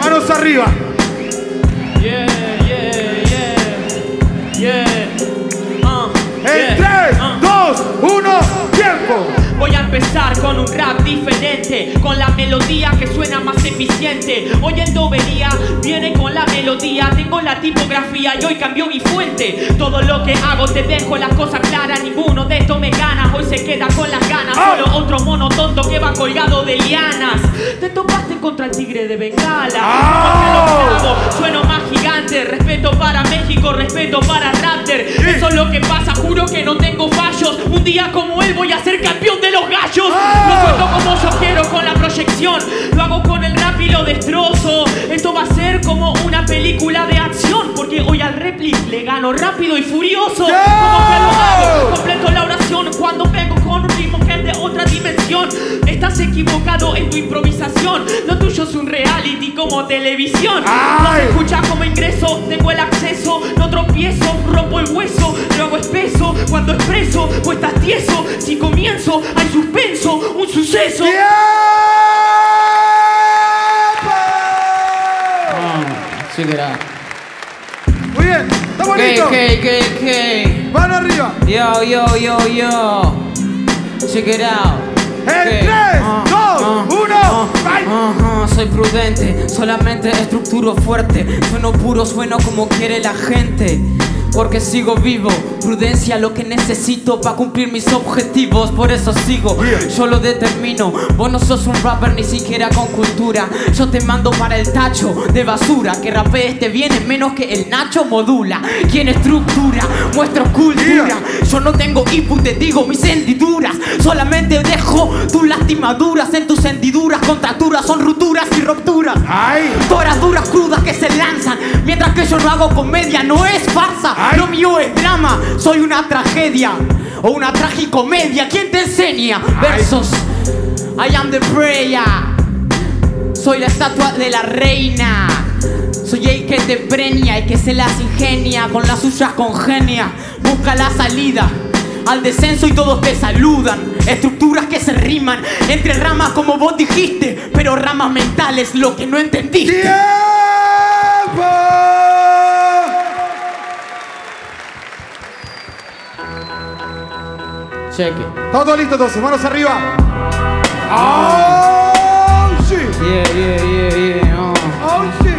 Manos arriba. Yeah, yeah, yeah. Yeah. Uh, En yeah, 3, uh. 2, 1, tiempo. Voy a empezar con un rap diferente, con la melodía que suena más eficiente. Hoy en Dobería viene con la melodía, tengo la tipografía y hoy cambió mi fuente. Todo lo que hago te dejo las cosas claras, ninguno de estos me gana. Hoy se queda con las ganas, Ah. solo otro mono tonto que va colgado de lianas. Te topaste contra el tigre de Bengala. Ah. Sueno más gigante, respeto para México, respeto para Raptor. Eso es lo que pasa, juro que no tengo fallos. Un día como él voy a ser campeón Ah. Lo suelto como yo quiero con la proyección. Lo hago con el rap y lo destrozo. Esto va a ser como una película de acción. Porque hoy al replic le gano rápido y furioso. Como que lo hago, completo la oración cuando vengo con un ritmo que es de otra dimensión. Estás equivocado en tu improvisación. Lo tuyo es un reality como televisión. No se escucha como ingreso, tengo el acceso. No tropiezo, rompo el hueso, lo hago espeso. Cuando expreso, pues estás tieso. Si comienzo, hay suspenso, un suceso. Check it out. Muy bien, estamos Okay, listos. okay, okay, okay. Mano arriba. Yo, yo, yo, yo. Check it out. En Ah, ah, ah, soy prudente, solamente estructuro fuerte. Sueno puro, sueno como quiere la gente. Porque sigo vivo, prudencia lo que necesito para cumplir mis objetivos, por eso sigo, yo lo determino. Vos no sos un rapper ni siquiera con cultura. Yo te mando para el tacho de basura. Que rapees te viene menos que el Nacho modula. Quien estructura, muestro cultura. Yo no tengo input, te digo mis hendiduras. Solamente dejo tus lastimaduras en tus hendiduras. Contracturas son rupturas y rupturas. Toras duras crudas que se lanzan. Mientras que yo no hago comedia, no es farsa. Lo mío es drama, soy una tragedia. O una tragicomedia. ¿Quién te enseña? Versos. I am the prayer. Soy la estatua de la reina. Soy el que te preña, el que se las ingenia, con las suyas congenia. Busca la salida. Al descenso y todos te saludan. Estructuras que se riman entre ramas como vos dijiste, pero ramas mentales lo que no entendiste. ¡Tiempo! It. Todo listo entonces, manos arriba. ¡Oh, sí! Yeah, yeah, yeah, yeah. uh, ¡Oh, sí!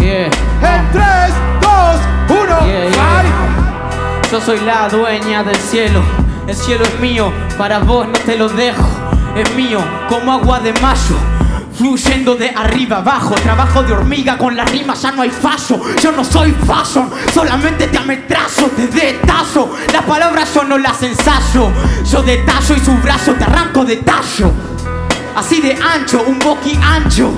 yeah. En 3, 2, 1, Yeah, yeah. Yo soy la dueña del cielo. El cielo es mío, para vos no te lo dejo. Es mío, como agua de mayo. Fluyendo de arriba abajo, trabajo de hormiga con la rima, ya no hay fallo. Yo no soy fashion, solamente te ametrazo, te detazo. Las palabras yo no las ensayo. Yo detallo y su brazo te arranco de tallo. Así de ancho, un boqui ancho.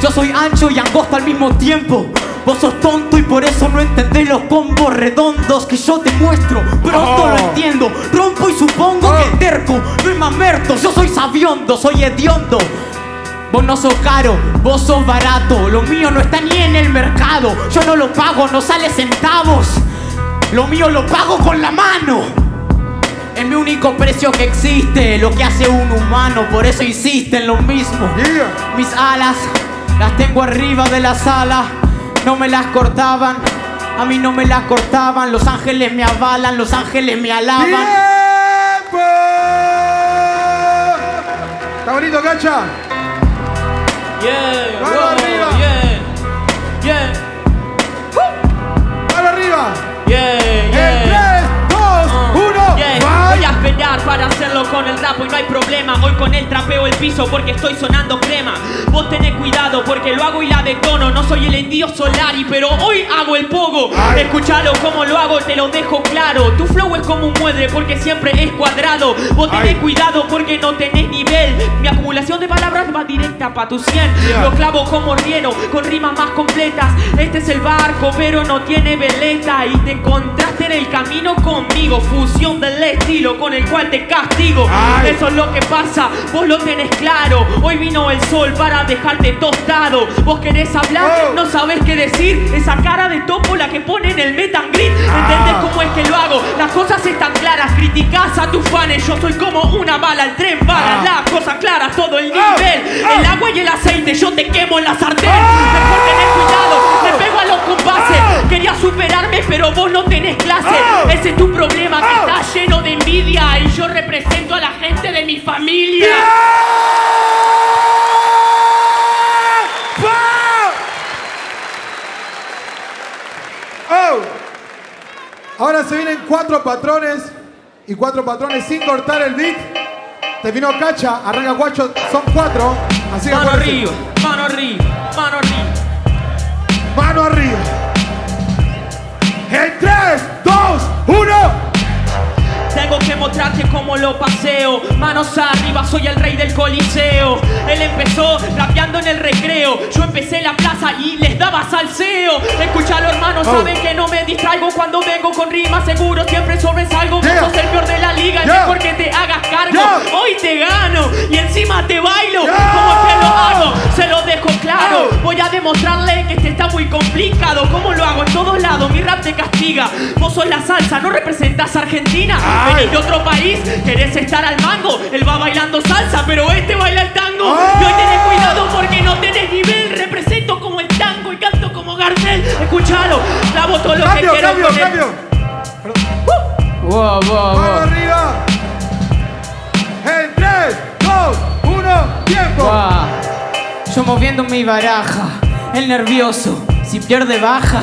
Yo soy ancho y angosto al mismo tiempo. Vos sos tonto y por eso no entendés los combos redondos que yo te muestro. Pronto Oh. lo entiendo. Rompo y supongo que el terco no es mamerto. Yo soy sabiondo, soy hediondo. Vos no sos caro, vos sos barato. Lo mío no está ni en el mercado. Yo no lo pago, no sale centavos. Lo mío lo pago con la mano. Es mi único precio que existe, lo que hace un humano, por eso insiste en lo mismo. Yeah. Mis alas las tengo arriba de la sala, no me las cortaban, a mí no me las cortaban, los ángeles me avalan, los ángeles me alaban. ¡Tiempo! ¿Está bonito, Cacha? Yeah, Mano wow, arriba. yeah, yeah, ¡Mano arriba! yeah, yeah. 3, 2, 1, Yeah, Voy a esperar para hacerlo con el rap y no hay problema. Hoy con él trapeo el piso porque estoy sonando crema. Vos tenés cuidado porque lo hago y la detono. Soy el envío Solari, pero hoy hago el pogo. Ay. Escuchalo como lo hago, te lo dejo claro. Tu flow es como un mueble porque siempre es cuadrado. Vos tenés Ay. cuidado porque no tenés nivel. Mi acumulación de palabras va directa pa' tu 100. Yeah. Lo clavo como riero, con rimas más completas. Este es el barco, pero no tiene veleta. Y te encontraste en el camino conmigo. Fusión del estilo con el cual te castigo. Ay. Eso es lo que pasa, vos lo tenés claro. Hoy vino el sol para dejarte tostado. Vos querés hablar. No sabés qué decir. Esa cara de topo la que pone en el meet and greet. ¿Entendés Ah. cómo es que lo hago? Las cosas están claras. Criticás a tus fans. Yo soy como una bala, el tren para Ah. las cosas claras todo el día. El agua y el aceite, yo te quemo en la sartén. Mejor tener cuidado, me pego a los compases. Quería superarme, pero vos no tenés clase. Ese es tu problema, que está lleno de envidia. Y yo represento a la gente de mi familia. Oh. Ahora se vienen cuatro patrones y cuatro patrones sin cortar el beat. Terminó Cacha, arranca Guacho, son cuatro. Así Mano arriba, mano arriba, mano arriba. Mano arriba. En 3, 2, 1. Tengo que mostrarte cómo lo paseo. Manos arriba, soy el rey del coliseo. Él empezó rapeando en el recreo. Yo empecé la plaza y les daba salseo. Escuchalo, hermano, Oh. saben que no me distraigo cuando vengo con rimas. Seguro siempre sobresalgo. Yeah. Vos sos el peor de la liga. Es Yeah. mejor que te hagas cargo. Yeah. Hoy te gano y encima te bailo. Como es que lo hago, se lo dejo claro. Oh. Voy a demostrarle que este está muy complicado. ¿Cómo lo hago? En todos lados, mi rap te castiga. Vos sos la salsa, no representás a Argentina. Ay. Venís de otro país, querés estar al mango. Él va bailando salsa, pero este baila el tango. Oh. Y hoy tenés cuidado porque no tenés nivel. Represento como el tango y canto como Gardel. Escuchalo, clavo todo lo Cambio, que quiero cambio, cambio. Wow, wow, Mano wow. arriba. En 3, 2, 1, tiempo. Yo moviendo mi baraja, el nervioso, si pierde baja,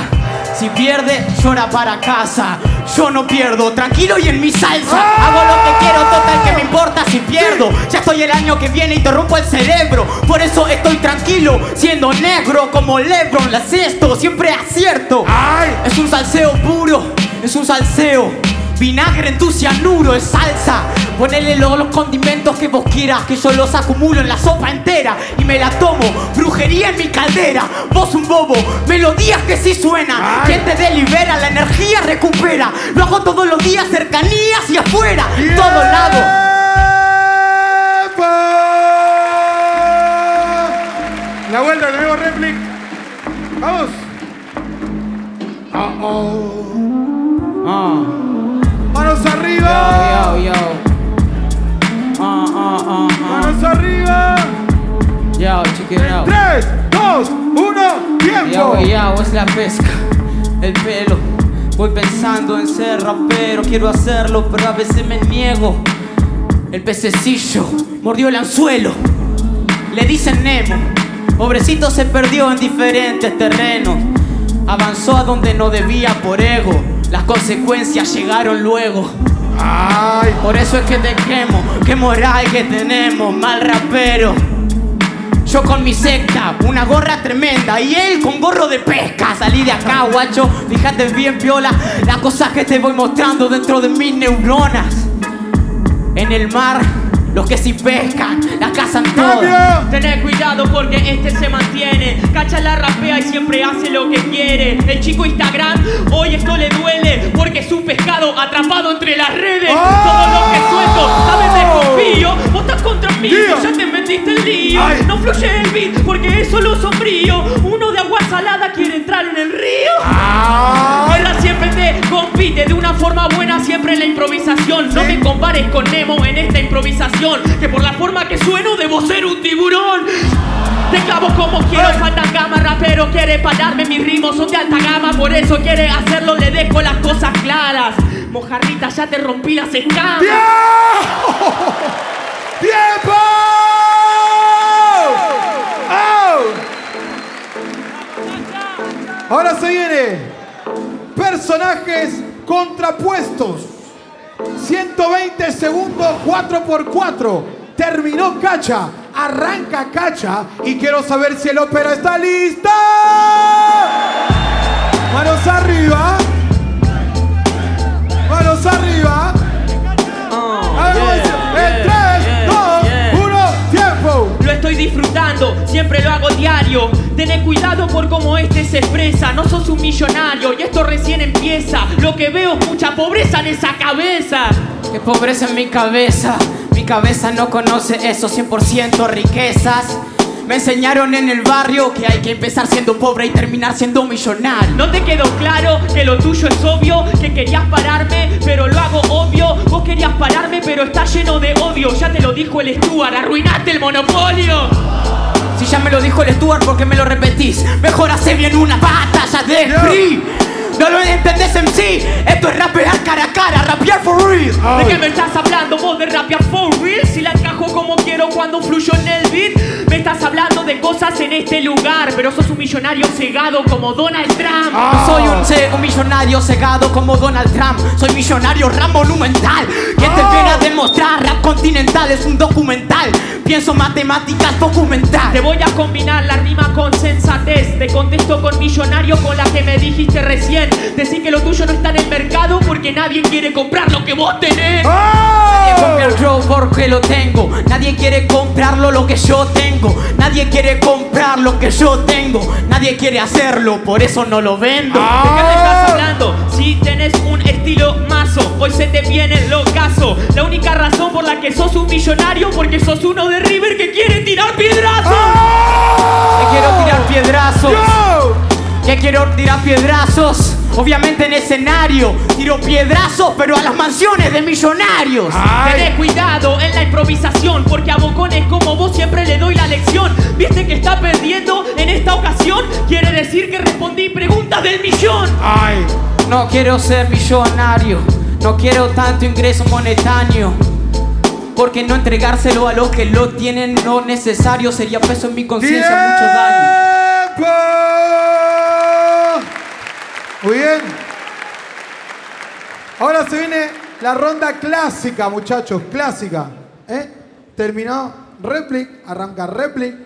si pierde llora para casa. Yo no pierdo, tranquilo y en mi salsa. Hago lo que quiero, total que me importa si pierdo. Ya estoy el año que viene y te rompo el cerebro. Por eso estoy tranquilo, siendo negro como Lebron, la cesto, siempre acierto. Ay. Es un salseo puro, es un salseo. Vinagre en tu cianuro, es salsa. Ponele los, los condimentos que vos quieras, que yo los acumulo en la sopa entera y me la tomo. Brujería en mi caldera, vos un bobo. Melodías que sí suenan, Ay. quien te delibera, la energía recupera. Lo hago todos los días, cercanías y afuera, todo lado. La vuelta, el nuevo réplica. Vamos. Oh, oh. Arriba. Yo, check it out. 3, 2, 1, tiempo. Es la pesca, el pelo. Voy pensando en ser rapero, quiero hacerlo, pero a veces me niego. El pececillo mordió el anzuelo, le dicen Nemo. Pobrecito se perdió en diferentes terrenos, avanzó a donde no debía por ego. Las consecuencias llegaron luego. Ay. Por eso es que te quemo, qué moral que tenemos, mal rapero. Yo con mi secta, una gorra tremenda y él con gorro de pesca. Salí de acá, guacho, fíjate bien, piola, las cosas que te voy mostrando dentro de mis neuronas. En el mar, los que sí pescan, la cazan todas. ¡Cambio! Tened cuidado porque este se mantiene. Cacha la rapea y siempre hace lo que quiere. El chico Instagram, hoy esto le duele porque es un pescado atrapado entre las redes. ¡Oh! Todo lo que suelto, a veces confío. Vos estás contra mí, Yeah. ya te metiste el lío. Ay. No fluye el beat porque es solo sombrío. Uno de agua salada quiere entrar en el río. Ay. Guerra siempre te compite de una forma buena, siempre en la improvisación. No me compares con Nemo en esta improvisación, que por la forma que sueno debo ser un tiburón. Te clavo como quiero, falta gama, rapero quiere pararme, mis ritmos son de alta gama, por eso quiere hacerlo, le dejo las cosas claras. Mojarrita, ya te rompí las escamas. ¡Tiempo! ¡Tiempo! Ahora se viene personajes contrapuestos. 120 segundos, 4x4. Terminó Cacha, arranca Cacha y quiero saber si el ópera está lista. Manos arriba. Manos arriba. Disfrutando, siempre lo hago diario. Tené cuidado por cómo este se expresa. No sos un millonario y esto recién empieza. Lo que veo es mucha pobreza en esa cabeza. Qué pobreza en mi cabeza. Mi cabeza no conoce eso, 100% riquezas. Me enseñaron en el barrio que hay que empezar siendo pobre y terminar siendo millonario. ¿No te quedó claro que lo tuyo es obvio? Que querías pararme, pero lo hago obvio. Vos querías pararme, pero está lleno de odio. Ya te lo dijo el Stuart, arruinaste el monopolio. Si ya me lo dijo el Stuart, ¿por qué me lo repetís? Mejor hace bien una batalla de free. No lo entendés en sí. Esto es rapear cara a cara, rapear for real. ¿De qué me estás hablando vos de rapear for real? Si la encajo como quiero cuando fluyo en el beat. De cosas en este lugar, pero sos un millonario cegado como Donald Trump. No soy un, ce- un millonario cegado como Donald Trump. Soy millonario rap monumental. Que te viene a demostrar rap continental es un documental. Pienso matemáticas documental. Te voy a combinar la rima con sensatez. Te contesto con millonario con la que me dijiste recién. Decir que lo tuyo no está en el mercado porque nadie quiere comprar lo que vos tenés. Nadie compra el flow porque lo tengo. Nadie quiere comprarlo lo que yo tengo. Nadie quiere comprar lo que yo tengo. Nadie quiere hacerlo, por eso no lo vendo. ¿De qué me estás hablando? Si tenés un estilo mazo, hoy se te viene el La única razón por la que sos un millonario porque sos uno de River que quiere tirar piedrazos. Que quiero tirar piedrazos. Que quiero tirar piedrazos. Obviamente en escenario. Tiro piedrazos, pero a las mansiones de millonarios. Tenés cuidado en la improvisación porque a bocones como vos siempre le doy la lección. ¿Viste que está perdiendo en esta ocasión? Quiere decir que respondí preguntas del millón. Ay. No quiero ser millonario, no quiero tanto ingreso monetario. Porque no entregárselo a los que lo tienen no necesario sería peso en mi conciencia, mucho daño. Muy bien. Ahora se viene la ronda clásica, muchachos, clásica. ¿Eh? Terminó Replic, arranca Replic.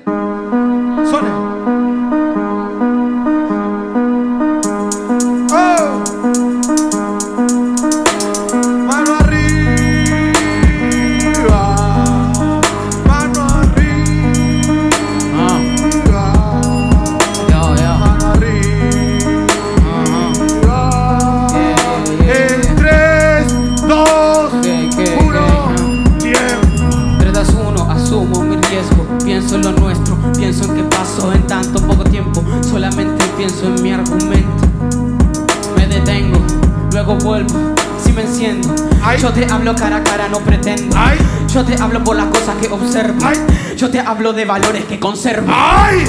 Vuelvo. Si me enciendo, Ay. yo te hablo cara a cara, no pretendo. Ay. Yo te hablo por las cosas que observo. Ay. Yo te hablo de valores que conservo. ¡Ay!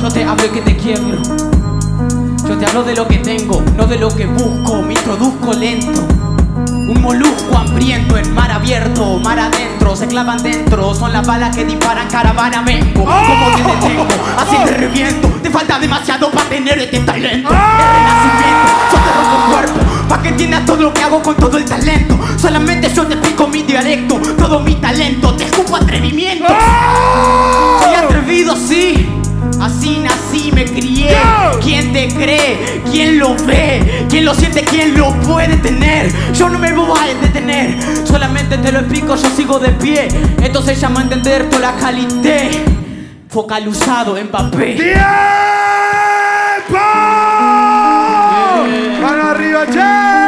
Yo te hablo y que te quiebro. Yo te hablo de lo que tengo, no de lo que busco. Me introduzco lento. Un molusco hambriento en mar abierto, mar adentro, se clavan dentro. Son las balas que disparan caravana vengo. Como te detengo, así te reviento. Te falta demasiado para tener este talento. El renacimiento, yo te rompo cuerpo. Pa' que entiendas todo lo que hago con todo el talento. Solamente yo te explico mi dialecto, todo mi talento. Te escupo atrevimiento. Soy atrevido, sí. Así nací, me crié. ¿Quién te cree? ¿Quién lo ve? ¿Quién lo siente? ¿Quién lo puede tener? Yo no me voy a detener. Solamente te lo explico, yo sigo de pie. Esto se llama entender toda la calidad. Focalizado en papel. ¡Tiempo! ¡Mano arriba, che!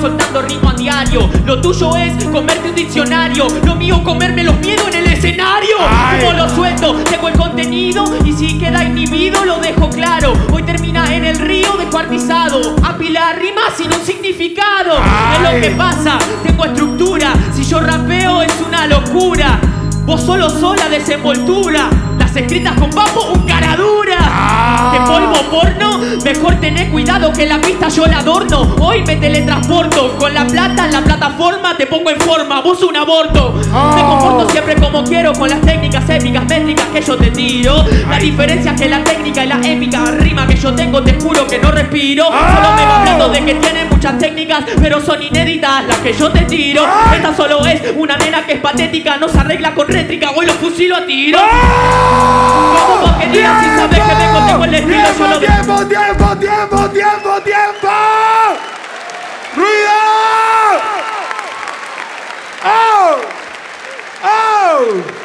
Soltando ritmo a diario. Lo tuyo es comerte un diccionario. Lo mío, comerme los miedos en el escenario. Ay. Como lo suelto, tengo el contenido. Y si queda inhibido, lo dejo claro. Hoy termina en el río descuartizado. Apilar rimas sin un significado. Es lo Ay. que pasa, tengo estructura. Si yo rapeo, es una locura. Vos solo sola desenvoltura. Las escritas con papo, un cara dura. Ah. Que polvo porno, mejor tener cuidado que la pista yo la adorno. Hoy me teletransporto con la plata en la plataforma, te pongo en forma, vos un aborto. Oh. Me comporto siempre como quiero con las técnicas épicas, métricas que yo te tiro. La diferencia es que la técnica y la épica rima que yo tengo, te juro que no respiro. Solo me va hablando de que tiene muchas técnicas, pero son inéditas las que yo te tiro. Esta solo es una nena que es patética, no se arregla con rétrica, hoy lo fusilo a tiro. Como digas si sabes que vengo, tengo el estilo, yo lo ¡Tiempo, tiempo, tiempo, tiempo, tiempo, tiempo! ¡Ruido! ¡Oh! ¡Oh!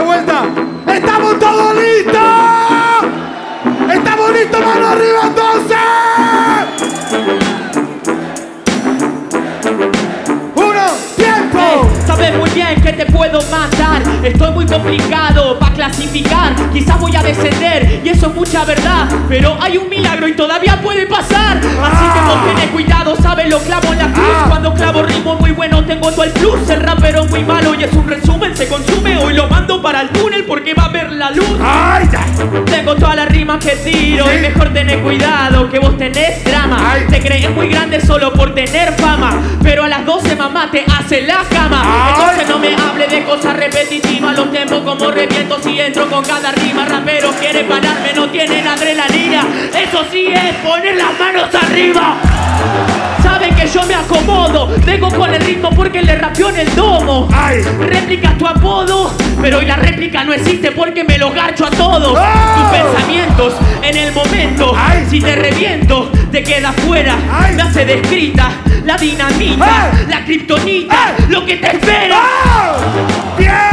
vuelta. ¡Estamos todos listos! ¡Estamos listos! ¡Mano arriba entonces! ¡Uno! ¡Tiempo! Sabes muy bien que te puedo matar. Estoy muy complicado para clasificar. Quizás voy a descender y eso es mucha verdad. Pero hay un milagro y todavía puede pasar. Así que vos tenés cuidado, sabes, lo clavo en la cruz. Cuando clavo ritmo muy bueno, tengo todo el plus. El rapero muy malo y es un rimas que tiro Sí. y mejor tener cuidado que vos tenés drama. Ay. Te crees muy grande solo por tener fama, pero a las 12 mamá te hace la cama. Ay. Entonces no me hable de cosas repetitivas, los tiempos como reviento si entro con cada rima. Rapero quiere pararme, no tienen adrenalina. Eso sí es poner las manos arriba. Saben que yo me acomodo, vengo con el ritmo porque le rapió en el domo. ¡Ay! Réplica tu apodo, pero hoy la réplica no existe porque me lo garcho a todos. ¡Oh! Tus pensamientos en el momento, ¡Ay! si te reviento, te queda fuera. ¡Ay! Me hace descrita la dinamita, la kriptonita, lo que te espera. ¡Oh! ¡Tiempo!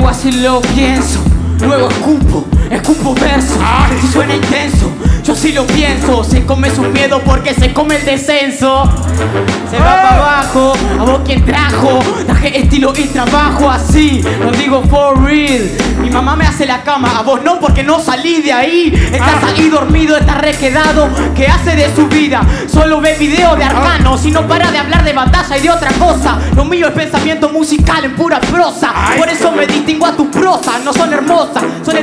O así lo pienso, luego escupo, escupo verso. Si suena intenso, yo sí lo pienso. Se come su miedo porque se come el descenso. Se va para abajo, a vos quien trajo. Traje estilo y trabajo así, lo digo for real. Mi mamá me hace la cama, a vos no porque no salí de ahí. Estás Ah. ahí dormido, estás requedado. ¿Qué hace de su vida? Solo ve video de arcano. Si no para de hablar de batalla y de otra cosa. Lo mío es pensamiento musical en pura prosa. Por eso me distingo a tu prosa. No son hermosas, son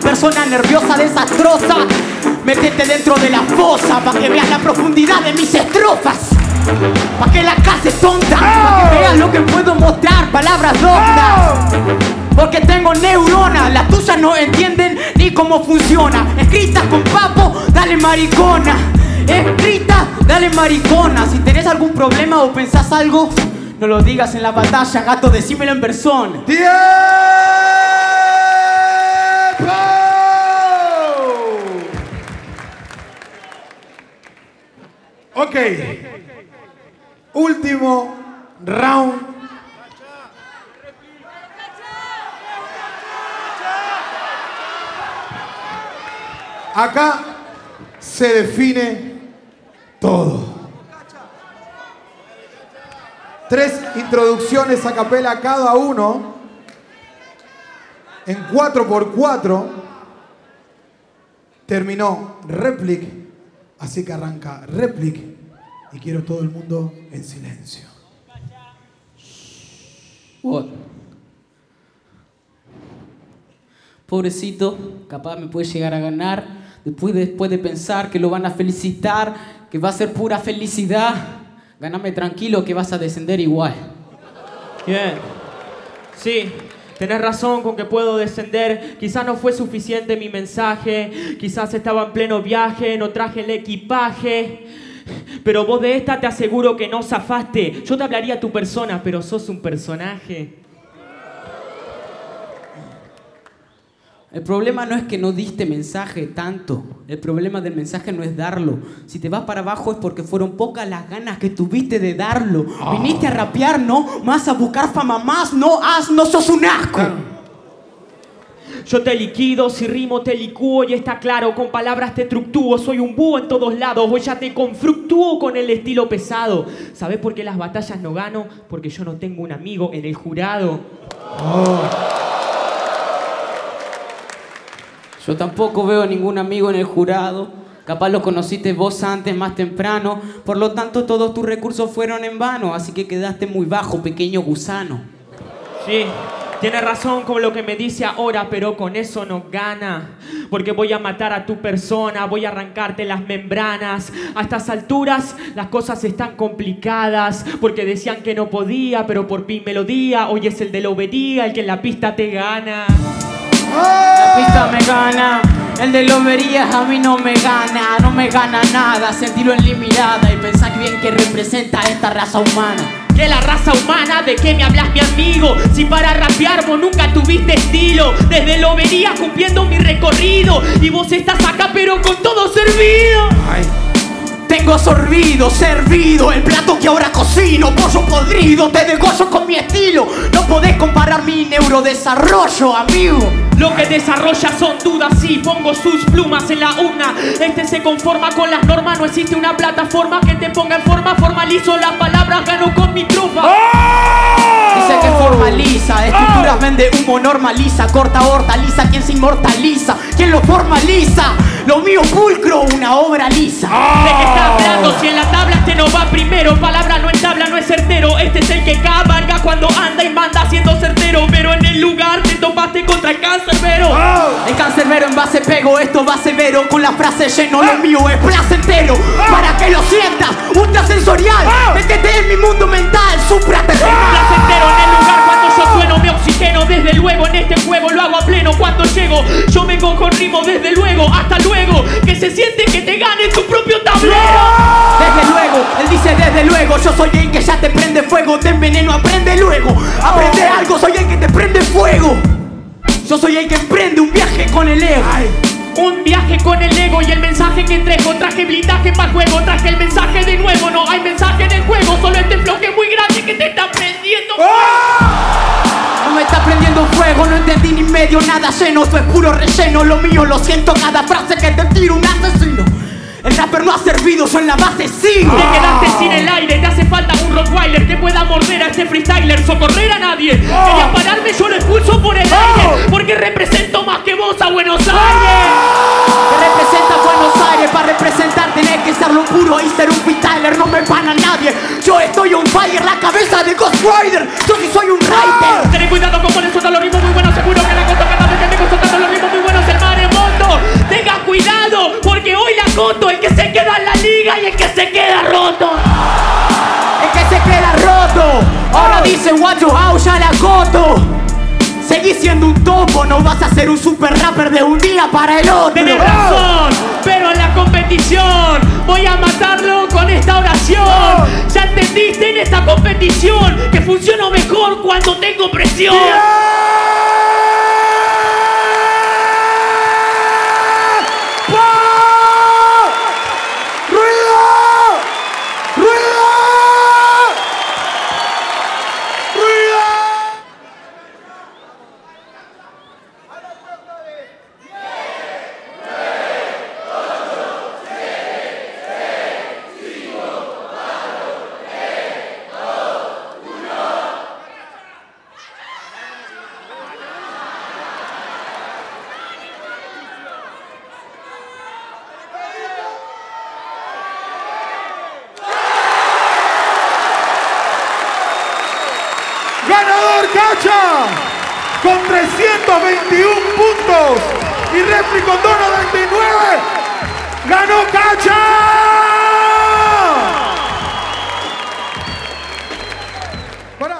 Persona nerviosa, desastrosa. Métete dentro de la fosa para que veas la profundidad de mis estrofas. Pa' que la cases tonta, pa' que veas lo que puedo mostrar, palabras doctas. Porque tengo neuronas, las tuyas no entienden ni cómo funciona. Escritas con papo, dale maricona. Escrita, dale maricona. Si tenés algún problema o pensás algo, no lo digas en la batalla, gato, decímelo en persona. Ok. Último round. Acá se define todo. Tres introducciones a capela cada uno en 4x4 terminó Replic, así que arranca Replic y quiero todo el mundo en silencio. What? Pobrecito, capaz me puede llegar a ganar. Después, después de pensar que lo van a felicitar, que va a ser pura felicidad. Ganame tranquilo que vas a descender igual. Bien. Sí, tenés razón con que puedo descender. Quizás no fue suficiente mi mensaje. Quizás estaba en pleno viaje, no traje el equipaje. Pero vos de esta te aseguro que no zafaste. Yo te hablaría a tu persona, pero sos un personaje. El problema no es que no diste mensaje tanto. El problema del mensaje no es darlo. Si te vas para abajo es porque fueron pocas las ganas que tuviste de darlo. Viniste a rapear, no, más a buscar fama, más no, haz, no sos un asco. Yo te liquido, si rimo te licúo y está claro, con palabras te tructúo, soy un búho en todos lados, hoy ya te confructúo con el estilo pesado. ¿Sabes por qué las batallas no gano? Porque yo no tengo un amigo en el jurado. Yo tampoco veo ningún amigo en el jurado. Capaz lo conociste vos antes, más temprano. Por lo tanto, todos tus recursos fueron en vano. Así que quedaste muy bajo, pequeño gusano. Sí, tiene razón con lo que me dice ahora, pero con eso no gana. Porque voy a matar a tu persona, voy a arrancarte las membranas. A estas alturas las cosas están complicadas. Porque decían que no podía, pero por fin melodía. Hoy es el de la obería, el que en la pista te gana. La pista me gana, el de loberías a mí no me gana, no me gana nada. Sentirlo en mi mirada y pensar bien que representa esta raza humana. de la raza humana, ¿de qué me hablas mi amigo? Si para rapear vos nunca tuviste estilo, desde lo venía cumpliendo mi recorrido y vos estás acá pero con todo servido. Tengo sorbido, servido el plato que ahora cocino, pollo podrido, te degollo con mi estilo. No podés comparar mi neurodesarrollo, amigo. Lo que desarrolla son dudas, sí, pongo sus plumas en la urna. Este se conforma con las normas, no existe una plataforma que te ponga en forma. Formalizo las palabras, gano con mi tropa. Dice que formaliza, estructuras vende humo, normaliza, corta hortaliza, quien se inmortaliza, quien lo formaliza. Lo mío pulcro, una obra lisa. ¿De qué está hablando? Si en la tabla este no va primero, palabra no entabla, no es certero. Este es el que cabalga cuando anda y manda siendo certero. Pero en el lugar te topaste contra el cancerbero. El cancerbero en base pego, esto va severo Con la frase lleno, lo mío es placentero. Para que lo sientas, ultrasensorial Métete en mi mundo mental, supraterrenal placentero en el lugar cuando yo sueno me oxigeno desde luego en este juego lo hago a pleno cuando llego. Yo me cojo ritmo desde luego hasta luego que se siente que te gane tu propio tablero. Desde luego, él dice desde luego Yo soy el que ya te prende fuego Te enveneno, aprende luego. Aprende algo, soy el que te prende fuego Yo soy el que emprende un viaje con el ego. Un viaje con el ego y el mensaje que entrego. Traje blindaje para juego traje el mensaje de nuevo. No hay mensaje en el juego solo este floje muy grande que te está prendiendo No me está prendiendo fuego, no entendí ni medio nada lleno, esto es puro relleno, lo mío lo siento cada frase que te tiro un asesino. El rapper no ha servido, yo en la base sigo. Te quedaste sin el aire, te hace falta un Rottweiler que pueda morder a este freestyler, socorrer a nadie. Querías pararme, yo lo expulso por el aire, porque represento más que vos a Buenos Aires. Que representa Buenos Aires, para representar tenés que ser lo puro y ser un freestyler, no me pana nadie. Yo estoy on fire, la cabeza de Ghost Rider, yo sí soy un rider. Ten cuidado con poner siendo un topo, no vas a ser un super rapper de un día para el otro. Tenés razón, pero en la competición voy a matarlo con esta oración. Ya entendiste en esta competición que funciono mejor cuando tengo presión. ¡Ruido! Con 321 puntos y Repli con 299